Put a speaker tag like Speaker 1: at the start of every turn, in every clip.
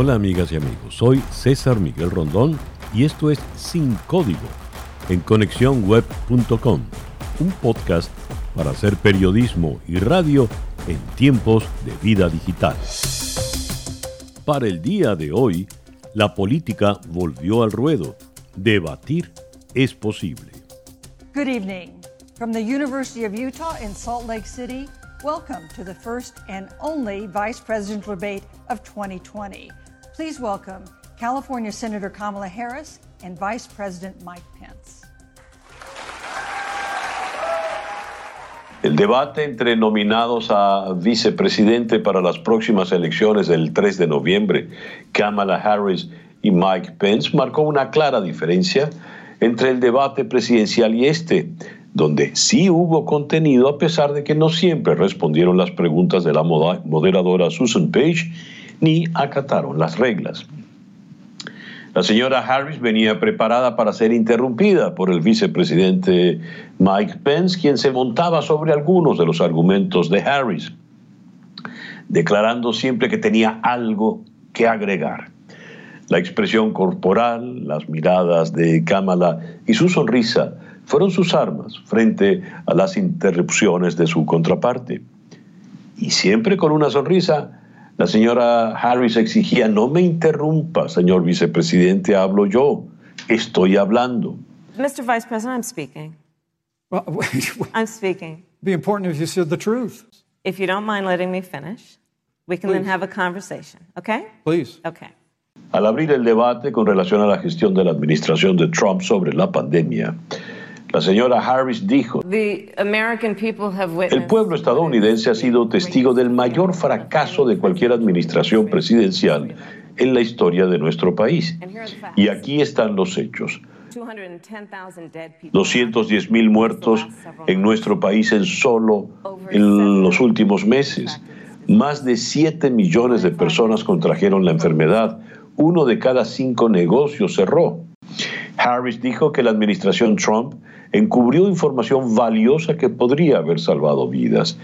Speaker 1: Hola amigas y amigos, soy César Miguel Rondón y esto es Sin Código en conexiónweb.com, un podcast para hacer periodismo y radio en tiempos de vida digital. Para el día de hoy, la política volvió al ruedo. Debatir es posible.
Speaker 2: Good evening. From the University of Utah in Salt Lake City, welcome to the first and only vice presidential debate of 2020. Please welcome California Senator Kamala Harris and Vice President Mike Pence.
Speaker 3: El debate entre nominados a vicepresidente para las próximas elecciones del 3 de noviembre, Kamala Harris y Mike Pence, marcó una clara diferencia entre el debate presidencial y este, donde sí hubo contenido a pesar de que no siempre respondieron las preguntas de la moderadora Susan Page ni acataron las reglas. La señora Harris venía preparada para ser interrumpida por el vicepresidente Mike Pence, quien se montaba sobre algunos de los argumentos de Harris, declarando siempre que tenía algo que agregar. La expresión corporal, las miradas de Kamala y su sonrisa fueron sus armas frente a las interrupciones de su contraparte. Y siempre con una sonrisa, la señora Harris exigía, no me interrumpa, señor vicepresidente, hablo yo, estoy hablando.
Speaker 4: Mr. Vice President, I'm speaking.
Speaker 5: Well,
Speaker 4: I'm speaking.
Speaker 5: Be important if you said the truth.
Speaker 4: If you don't mind letting me finish, we can then have a conversation, okay?
Speaker 5: Please.
Speaker 4: Okay.
Speaker 3: Al abrir el debate con relación a la gestión de la administración de Trump sobre la pandemia, la señora Harris dijo, el pueblo estadounidense ha sido testigo del mayor fracaso de cualquier administración presidencial en la historia de nuestro país. Y aquí están los hechos. 210 mil muertos en nuestro país en solo en los últimos meses. Más de 7 millones de personas contrajeron la enfermedad. Uno de cada cinco negocios cerró. Harris dijo que la administración Trump encubrió información valiosa que podría haber salvado vidas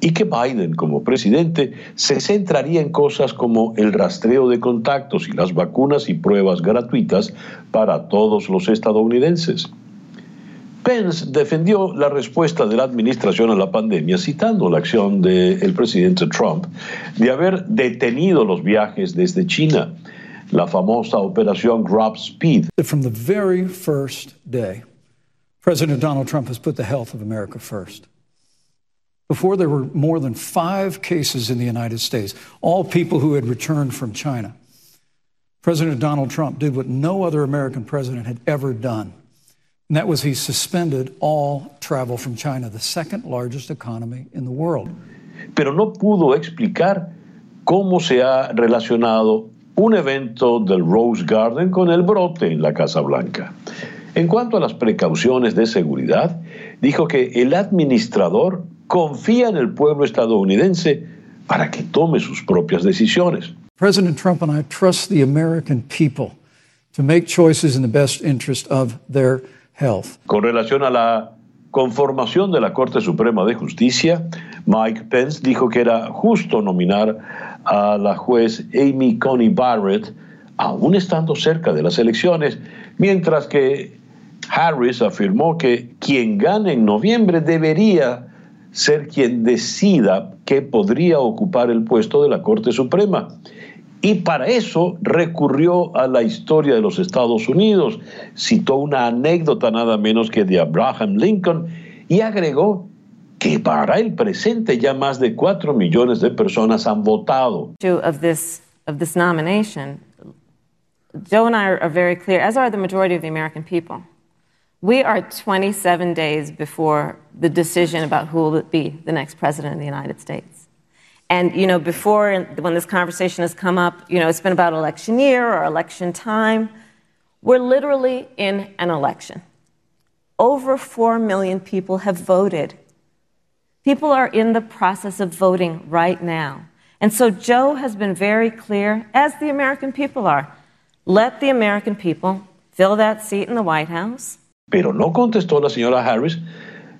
Speaker 3: y que Biden como presidente se centraría en cosas como el rastreo de contactos y las vacunas y pruebas gratuitas para todos los estadounidenses. Pence defendió la respuesta de la administración a la pandemia citando la acción del presidente Trump de haber detenido los viajes desde China, la famosa operación Grab Speed.
Speaker 5: From the very first day, President Donald Trump has put the health of America first. Before there were more than five cases in the United States, all people who had returned from China, President Donald Trump did what no other American president had ever done. And that was he suspended all travel from China, the second largest economy in the world.
Speaker 3: Pero no pudo explicar cómo se ha relacionado un evento del Rose Garden con el brote en la Casa Blanca. En cuanto a las precauciones de seguridad, dijo que el administrador confía en el pueblo estadounidense para que tome sus propias decisiones.
Speaker 5: President Trump and I trust the American people to make choices in the best interest of their health.
Speaker 3: Con relación a la conformación de la Corte Suprema de Justicia, Mike Pence dijo que era justo nominar a la juez Amy Coney Barrett, aún estando cerca de las elecciones, mientras que Harris afirmó que quien gane en noviembre debería ser quien decida que podría ocupar el puesto de la Corte Suprema. Y para eso recurrió a la historia de los Estados Unidos, citó una anécdota nada menos que de Abraham Lincoln y agregó que para el presente ya más de cuatro millones de personas han votado.
Speaker 4: Of this, of this nomination, Joe and I are very clear, as are the majority of the American people. We are 27 days before the decision about who will be the next president of the United States. And, you know, before, when this conversation has come up, you know, it's been about election year or election time. We're literally in an election. Over 4 million people have voted. People are in the process of voting right now. And so Joe has been very clear, as the American people are. Let the American people fill that seat in the White House.
Speaker 3: Pero no contestó la señora Harris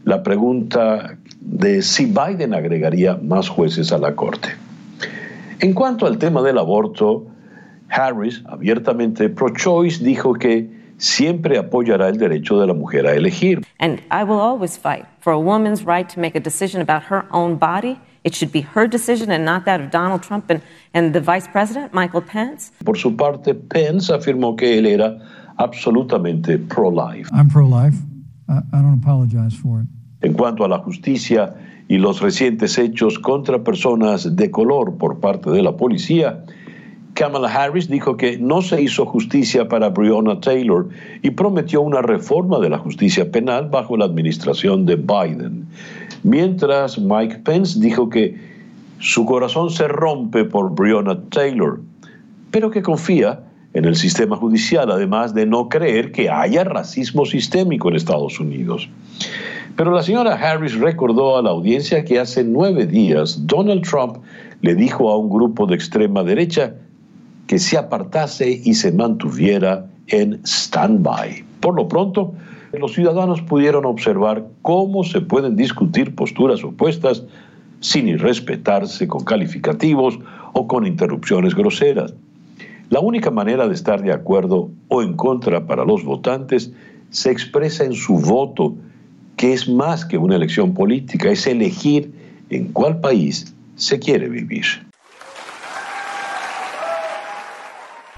Speaker 3: la pregunta de si Biden agregaría más jueces a la Corte. En cuanto al tema del aborto,
Speaker 6: Harris, abiertamente pro-choice, dijo que siempre apoyará el derecho de la mujer a elegir.
Speaker 4: And I will always fight for a woman's right to make a decision about her own body. It should be her decision and not that of Donald Trump and, and the Vice President, Michael Pence.
Speaker 6: Por su parte, Pence afirmó que él era absolutamente pro-life.
Speaker 5: I'm pro-life. I, I don't apologize for it.
Speaker 6: En cuanto a la justicia y los recientes hechos contra personas de color por parte de la policía, Kamala Harris dijo que no se hizo justicia para Breonna Taylor y prometió una reforma de la justicia penal bajo la administración de Biden. Mientras Mike Pence dijo que su corazón se rompe por Breonna Taylor, pero que confía en el sistema judicial, además de no creer que haya racismo sistémico en Estados Unidos. Pero la señora Harris recordó a la audiencia que hace nueve días Donald Trump le dijo a un grupo de extrema derecha que se apartase y se mantuviera en stand-by. Por lo pronto, los ciudadanos pudieron observar cómo se pueden discutir posturas opuestas sin irrespetarse con calificativos o con interrupciones groseras. La única manera de estar de acuerdo o en contra para los votantes se expresa en su voto, que es más que una elección política, es elegir en cuál país se quiere vivir.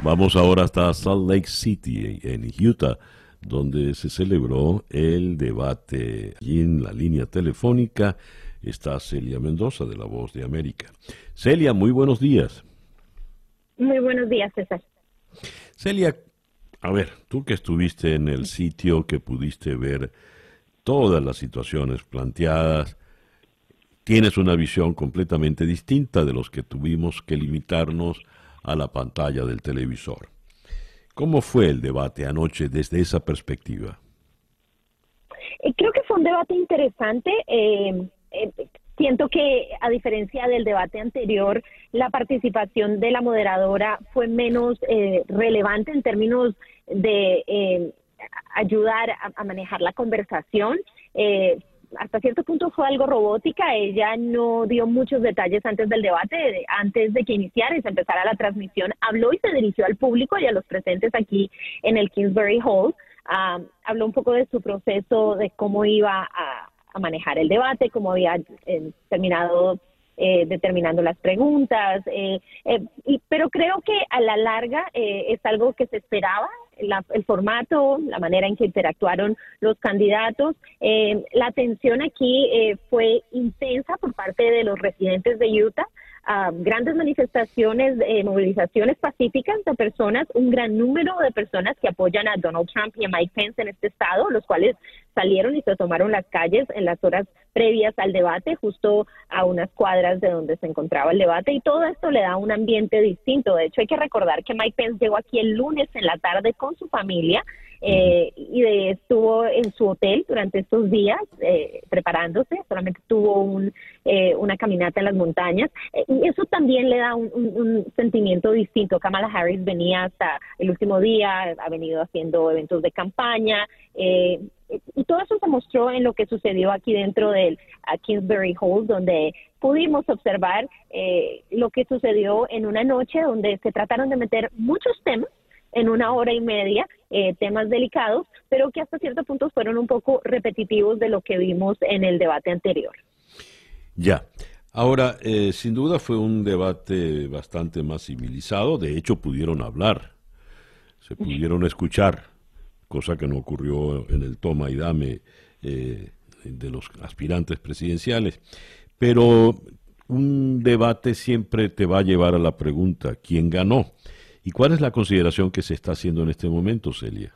Speaker 3: Vamos ahora hasta Salt Lake City, en Utah, donde se celebró el debate. Allí en la línea telefónica está Celia Mendoza de La Voz de América. Celia, muy buenos días.
Speaker 7: Muy buenos días, César.
Speaker 3: Celia, a ver, tú que estuviste en el sitio, que pudiste ver todas las situaciones planteadas, tienes una visión completamente distinta de los que tuvimos que limitarnos a la pantalla del televisor. ¿Cómo fue el debate anoche desde esa perspectiva?
Speaker 7: Eh, creo que fue un debate interesante. Eh, eh, siento que, a diferencia del debate anterior, la participación de la moderadora fue menos relevante en términos de ayudar a, a, manejar la conversación hasta cierto punto fue algo robótica. Ella no dio muchos detalles antes del debate, antes de que iniciara y se empezara la transmisión. Habló y se dirigió al público y a los presentes aquí en el Kingsbury Hall. Ah, habló un poco de su proceso, de cómo iba a, manejar el debate, cómo había eh, terminado eh, determinando las preguntas, eh, y, pero creo que a la larga es algo que se esperaba, el formato, la manera en que interactuaron los candidatos. Eh, la atención aquí eh, fue intensa por parte de los residentes de Utah grandes manifestaciones, eh, movilizaciones pacíficas de personas, un gran número de personas que apoyan a Donald Trump y a Mike Pence en este estado, los cuales salieron y se tomaron las calles en las horas previas al debate, justo a unas cuadras de donde se encontraba el debate, y todo esto le da un ambiente distinto. De hecho, hay que recordar que Mike Pence llegó aquí el lunes en la tarde con su familia eh, y de, estuvo en su hotel durante estos días eh, preparándose, solamente tuvo un, eh, una caminata en las montañas y eso también le da un, sentimiento distinto. Kamala Harris venía hasta el último día, ha venido haciendo eventos de campaña y todo eso se mostró en lo que sucedió aquí dentro del Kingsbury Hall, donde pudimos observar lo que sucedió en una noche donde se trataron de meter muchos temas en una hora y media eh, temas delicados, pero que hasta cierto punto fueron un poco repetitivos de lo que vimos en el debate anterior.
Speaker 3: Ya. Ahora, eh, sin duda fue un debate bastante más civilizado, de hecho pudieron hablar, se pudieron escuchar, cosa que no ocurrió en el toma y dame eh, de los aspirantes presidenciales. Pero un debate siempre te va a llevar a la pregunta, ¿quién ganó? ¿Y cuál es la consideración que se está haciendo en este momento, Celia?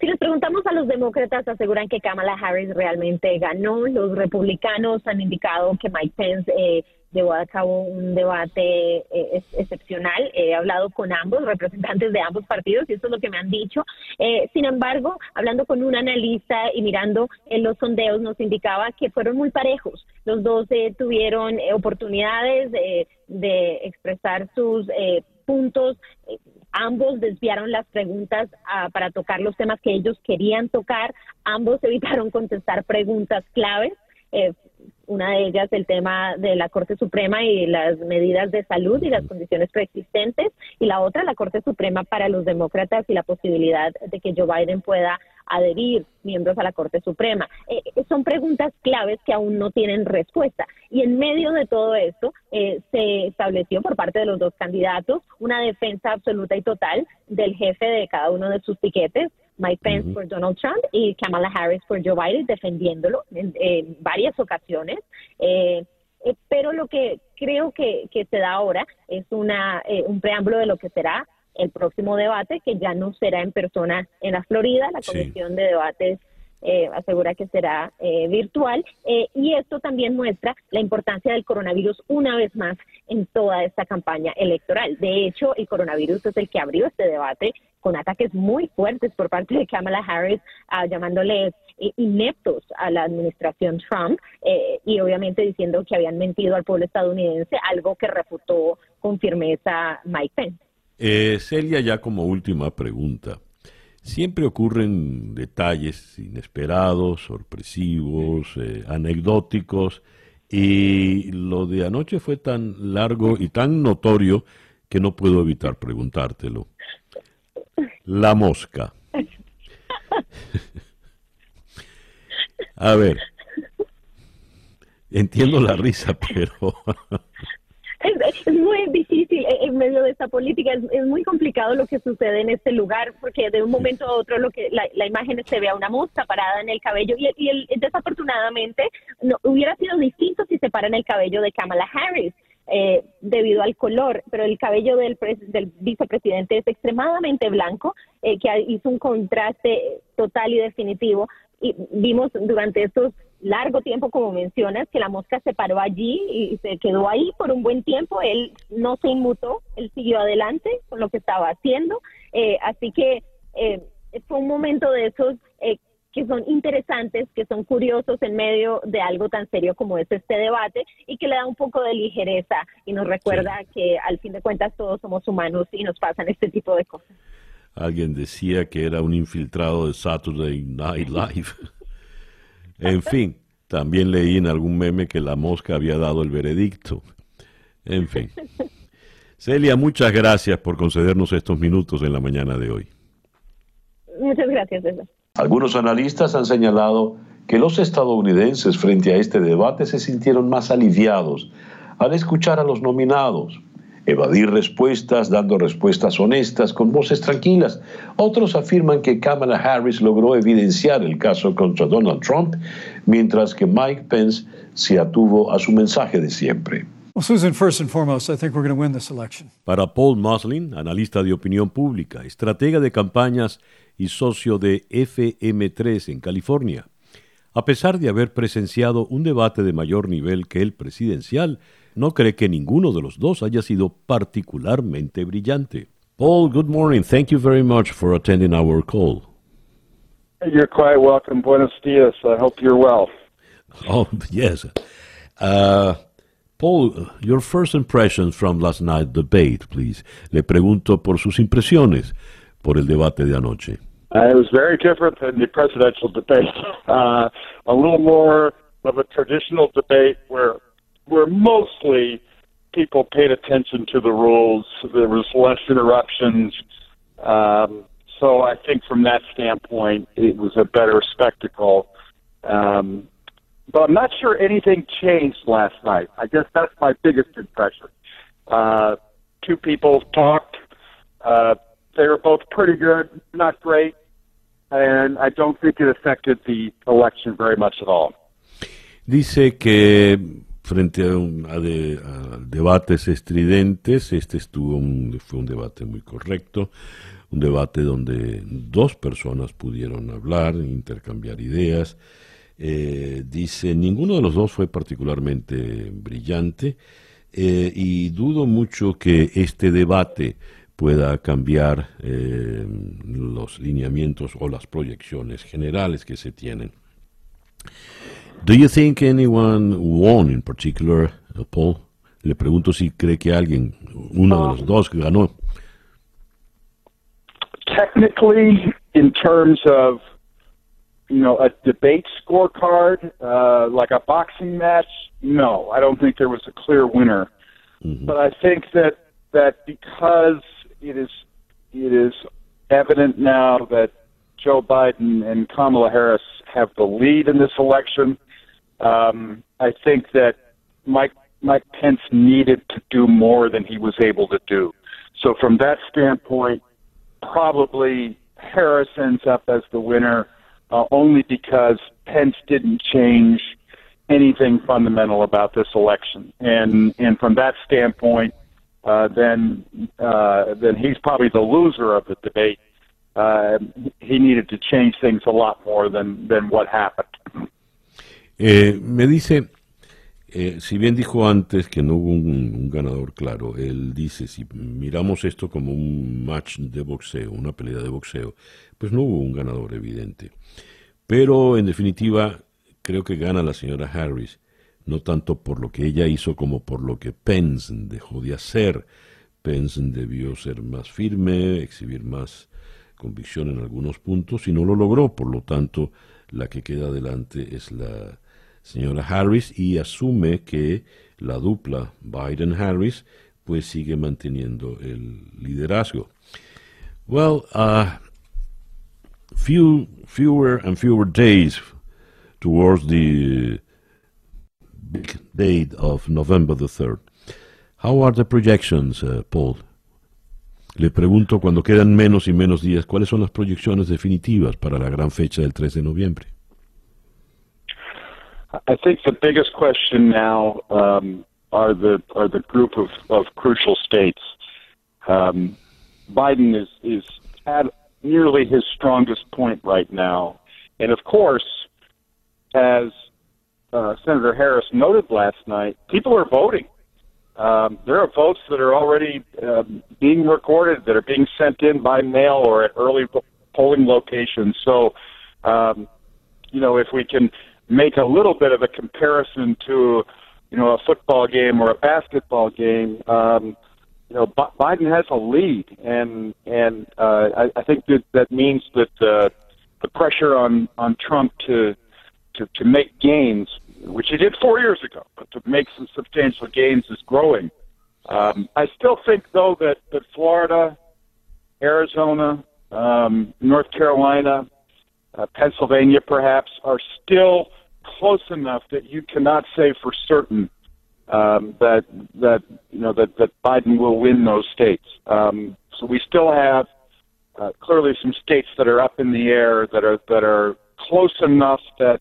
Speaker 7: Si les preguntamos a los demócratas, aseguran que Kamala Harris realmente ganó. Los republicanos han indicado que Mike Pence eh, llevó a cabo un debate eh, excepcional. He hablado con ambos, representantes de ambos partidos, y eso es lo que me han dicho. Eh, sin embargo, hablando con un analista y mirando en los sondeos, nos indicaba que fueron muy parejos. Los dos tuvieron oportunidades de expresar sus puntos. Eh, ambos desviaron las preguntas ah, para tocar los temas que ellos querían tocar. Ambos evitaron contestar preguntas claves. Eh, una de ellas el tema de la Corte Suprema y las medidas de salud y las condiciones preexistentes, y la otra la Corte Suprema para los demócratas y la posibilidad de que Joe Biden pueda adherir miembros a la Corte Suprema. Eh, eh, son preguntas claves que aún no tienen respuesta. Y en medio de todo esto eh, se estableció por parte de los dos candidatos una defensa absoluta y total del jefe de cada uno de sus piquetes, Mike Pence por Donald Trump y Kamala Harris por Joe Biden, defendiéndolo en, varias ocasiones. pero lo que creo que, se da ahora es una, un preámbulo de lo que será el próximo debate, que ya no será en persona en la Florida, la comisión de debates eh, asegura que será eh, virtual eh, y esto también muestra la importancia del coronavirus una vez más en toda esta campaña electoral. De hecho, el coronavirus es el que abrió este debate con ataques muy fuertes por parte de Kamala Harris, uh, llamándoles ineptos a la administración Trump y obviamente diciendo que habían mentido al pueblo estadounidense, algo que refutó con firmeza Mike Pence.
Speaker 3: Eh, Celia, ya como última pregunta. Siempre ocurren detalles inesperados, sorpresivos, eh, anecdóticos, y lo de anoche fue tan largo y tan notorio que no puedo evitar preguntártelo. La mosca. A ver, entiendo la risa, pero
Speaker 7: es, muy difícil en medio de esta política, es, muy complicado lo que sucede en este lugar, porque de un momento a otro lo que la, imagen se ve a una mosca parada en el cabello y, y desafortunadamente no, hubiera sido distinto si se para en el cabello de Kamala Harris. Eh, debido al color, pero el cabello del, del vicepresidente es extremadamente blanco, eh, que hizo un contraste total y definitivo. Y vimos durante estos largo tiempo, como mencionas, que la mosca se paró allí y se quedó ahí por un buen tiempo. Él no se inmutó, él siguió adelante con lo que estaba haciendo. Eh, así que eh, fue un momento de esos eh, que son interesantes, que son curiosos en medio de algo tan serio como es este debate y que le da un poco de ligereza y nos recuerda que al fin de cuentas todos somos humanos y nos pasan este tipo de cosas.
Speaker 3: Alguien decía que era un infiltrado de Saturday Night Live. En fin, también leí en algún meme que la mosca había dado el veredicto. En fin. Celia, muchas gracias por concedernos estos minutos en la mañana de hoy.
Speaker 7: Muchas gracias, César.
Speaker 6: Algunos analistas han señalado que los estadounidenses frente a este debate se sintieron más aliviados al escuchar a los nominados, evadir respuestas dando respuestas honestas con voces tranquilas. Otros afirman que Kamala Harris logró evidenciar el caso contra Donald Trump, mientras que Mike Pence se atuvo a su mensaje de siempre.
Speaker 3: Para Paul Moslin, analista de opinión pública, estratega de campañas y socio de FM3 en California, a pesar de haber presenciado un debate de mayor nivel que el presidencial, no cree que ninguno de los dos haya sido particularmente brillante. Paul, good morning. Thank you very much for attending our call.
Speaker 8: You're quite welcome. Buenos dias. I hope you're well.
Speaker 3: Oh, yes. Uh, Paul, your first impressions from last night's debate, please. Le pregunto por sus impresiones por el debate de anoche.
Speaker 8: Uh, it was very different than the presidential debate. Uh, a little more of a traditional debate where where mostly people paid attention to the rules. There was less interruptions. Um, so I think from that standpoint, it was a better spectacle. Um, but I'm not sure anything changed last night. I guess that's my biggest impression. Uh, two people talked. Uh, they were both pretty good, not great, and I don't think it affected the election very much at all.
Speaker 3: Dice que frente a, un, debates estridentes, este estuvo un, fue un debate muy correcto, un debate donde dos personas pudieron hablar, intercambiar ideas. Eh, dice, ninguno de los dos fue particularmente brillante eh, y dudo mucho que este debate pueda cambiar eh, los lineamientos o las proyecciones generales que se tienen. Do you think anyone won in particular, uh, Paul? Le pregunto si cree que alguien, uno de los dos, ganó.
Speaker 8: Technically, in terms of you know, a debate scorecard, uh, like a boxing match, no, I don't think there was a clear winner. Mm-hmm. But I think that that because it is it is evident now that Joe Biden and Kamala Harris have the lead in this election, um, I think that Mike Mike Pence needed to do more than he was able to do. So from that standpoint, probably Harris ends up as the winner uh, only because Pence didn't change anything fundamental about this election. And and from that standpoint, uh, then uh, then he's probably the loser of the debate. Uh, he needed to change things a lot more than than what happened.
Speaker 3: Eh, me dice Eh, si bien dijo antes que no hubo un, ganador claro, él dice, si miramos esto como un match de boxeo, una pelea de boxeo, pues no hubo un ganador evidente. Pero en definitiva, creo que gana la señora Harris, no tanto por lo que ella hizo como por lo que Pence dejó de hacer. Pence debió ser más firme, exhibir más convicción en algunos puntos y no lo logró, por lo tanto, la que queda adelante es la señora Harris y asume que la dupla Biden-Harris pues sigue manteniendo el liderazgo. Well, uh, few, fewer and fewer days towards the big date of November the 3rd. How are the projections, uh, Paul? Le pregunto cuando quedan menos y menos días, ¿cuáles son las proyecciones definitivas para la gran fecha del 3 de noviembre?
Speaker 8: I think the biggest question now um, are the are the group of, of crucial states. Um, Biden is is at nearly his strongest point right now, and of course, as uh, Senator Harris noted last night, people are voting. Um, there are votes that are already uh, being recorded that are being sent in by mail or at early polling locations. So, um, you know, if we can make a little bit of a comparison to, you know, a football game or a basketball game, um, you know, B- Biden has a lead, and and uh, I, I think that that means that uh, the pressure on on Trump to to to make gains, which he did four years ago, but to make some substantial gains is growing. Um, I still think, though, that that Florida, Arizona, um, North Carolina, uh, Pennsylvania, perhaps, are still close enough that you cannot say for certain um, that that you know that that Biden will win those states. Um, so we still have uh, clearly some states that are up in the air that are that are close enough that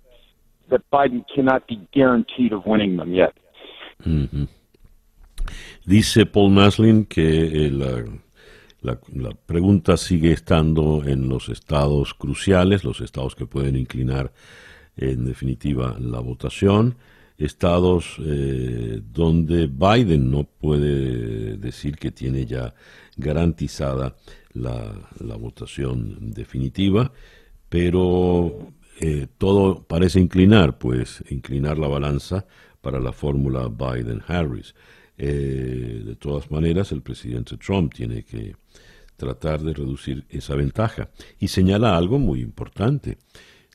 Speaker 8: that Biden cannot be guaranteed of winning them yet.
Speaker 3: Mm-hmm. Dice Paul Maslin que eh, la, la, la, pregunta sigue estando en los estados cruciales, los estados que pueden inclinar en definitiva la votación. Estados eh, donde Biden no puede decir que tiene ya garantizada la, la votación definitiva, pero eh, todo parece inclinar, pues inclinar la balanza para la fórmula Biden-Harris. Eh, de todas maneras, el presidente Trump tiene que tratar de reducir esa ventaja y señala algo muy importante.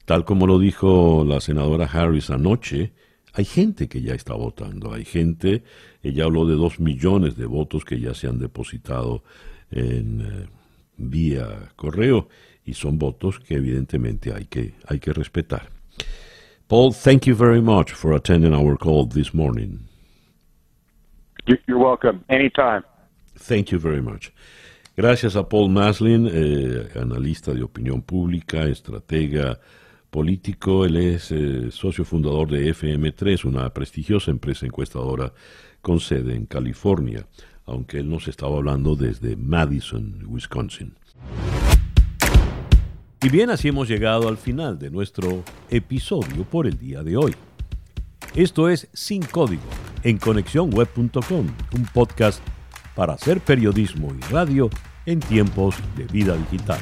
Speaker 3: Tal como lo dijo la senadora Harris anoche, hay gente que ya está votando, hay gente, ella habló de dos millones de votos que ya se han depositado en eh, vía correo y son votos que evidentemente hay que, hay que respetar. Paul, thank you very much for attending our call this morning.
Speaker 8: You're welcome. Anytime.
Speaker 3: Thank you very much. Gracias a Paul Maslin, eh, analista de opinión pública, estratega político, él es eh, socio fundador de FM3, una prestigiosa empresa encuestadora con sede en California, aunque él nos estaba hablando desde Madison, Wisconsin. Y bien, así hemos llegado al final de nuestro episodio por el día de hoy. Esto es Sin Código en conexiónweb.com, un podcast para hacer periodismo y radio en tiempos de vida digital.